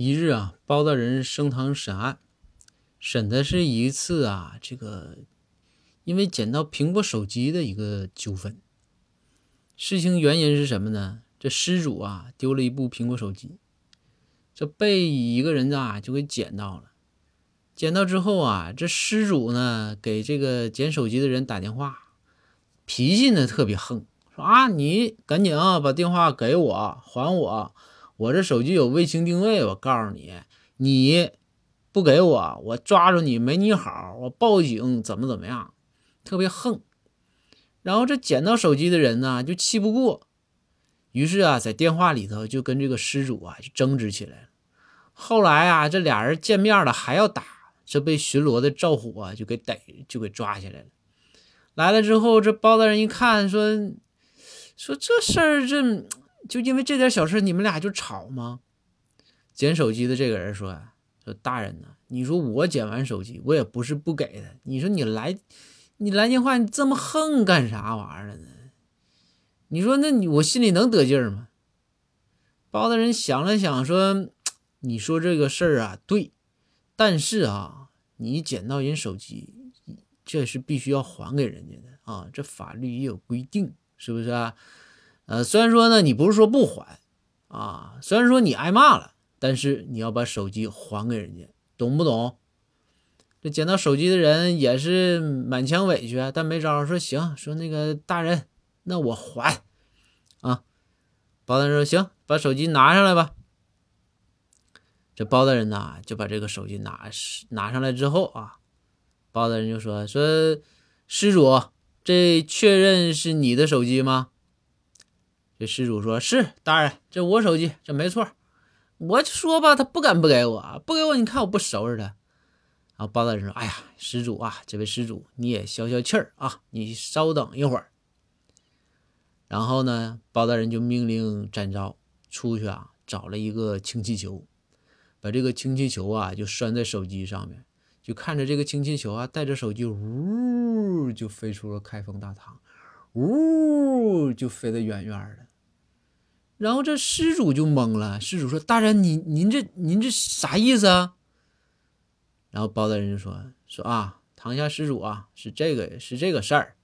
一日啊，包大人升堂审案，审的是一次啊，这个因为捡到苹果手机的一个纠纷。事情原因是什么呢？这失主啊丢了一部苹果手机，这被一个人啊就给捡到了。捡到之后啊，这失主呢给这个捡手机的人打电话，脾气呢特别横，说啊你赶紧啊把电话给我还我。我这手机有卫星定位，我告诉你，你不给我，我抓住你没你好，我报警怎么怎么样，特别横。然后这捡到手机的人呢，就气不过，于是啊，在电话里头就跟这个失主啊就争执起来了。后来啊，这俩人见面了还要打，这被巡逻的赵虎啊就给逮，就给抓起来了。来了之后，这包大人一看，说说这事儿这。就因为这点小事，你们俩就吵吗？捡手机的这个人说：“说大人呢，你说我捡完手机，我也不是不给的。你说你来，你来电话，你这么横干啥玩意儿呢？你说那你我心里能得劲儿吗？”包大人想了想说：“你说这个事儿啊，对，但是啊，你捡到人手机，这是必须要还给人家的啊，这法律也有规定，是不是啊？”呃，虽然说呢，你不是说不还，啊，虽然说你挨骂了，但是你要把手机还给人家，懂不懂？这捡到手机的人也是满腔委屈，但没招，说行，说那个大人，那我还，啊，包大人说行，把手机拿上来吧。这包大人呐，就把这个手机拿拿上来之后啊，包大人就说说，施主，这确认是你的手机吗？这施主说：“是大人，这我手机，这没错。我就说吧，他不敢不给我，不给我，你看我不收拾他。”然后包大人说：“哎呀，施主啊，这位施主你也消消气儿啊，你稍等一会儿。”然后呢，包大人就命令展昭出去啊，找了一个氢气球，把这个氢气球啊就拴在手机上面，就看着这个氢气球啊带着手机，呜，就飞出了开封大堂，呜，就飞得远远的。然后这施主就懵了，施主说：“大人，您您这您这啥意思啊？”然后包大人就说：“说啊，堂下施主啊，是这个是这个事儿。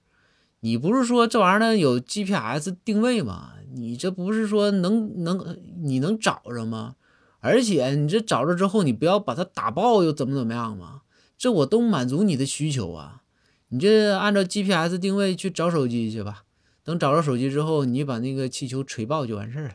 你不是说这玩意儿呢有 GPS 定位吗？你这不是说能能你能找着吗？而且你这找着之后，你不要把它打爆又怎么怎么样吗？这我都满足你的需求啊。你这按照 GPS 定位去找手机去吧。”等找着手机之后，你把那个气球锤爆就完事儿了。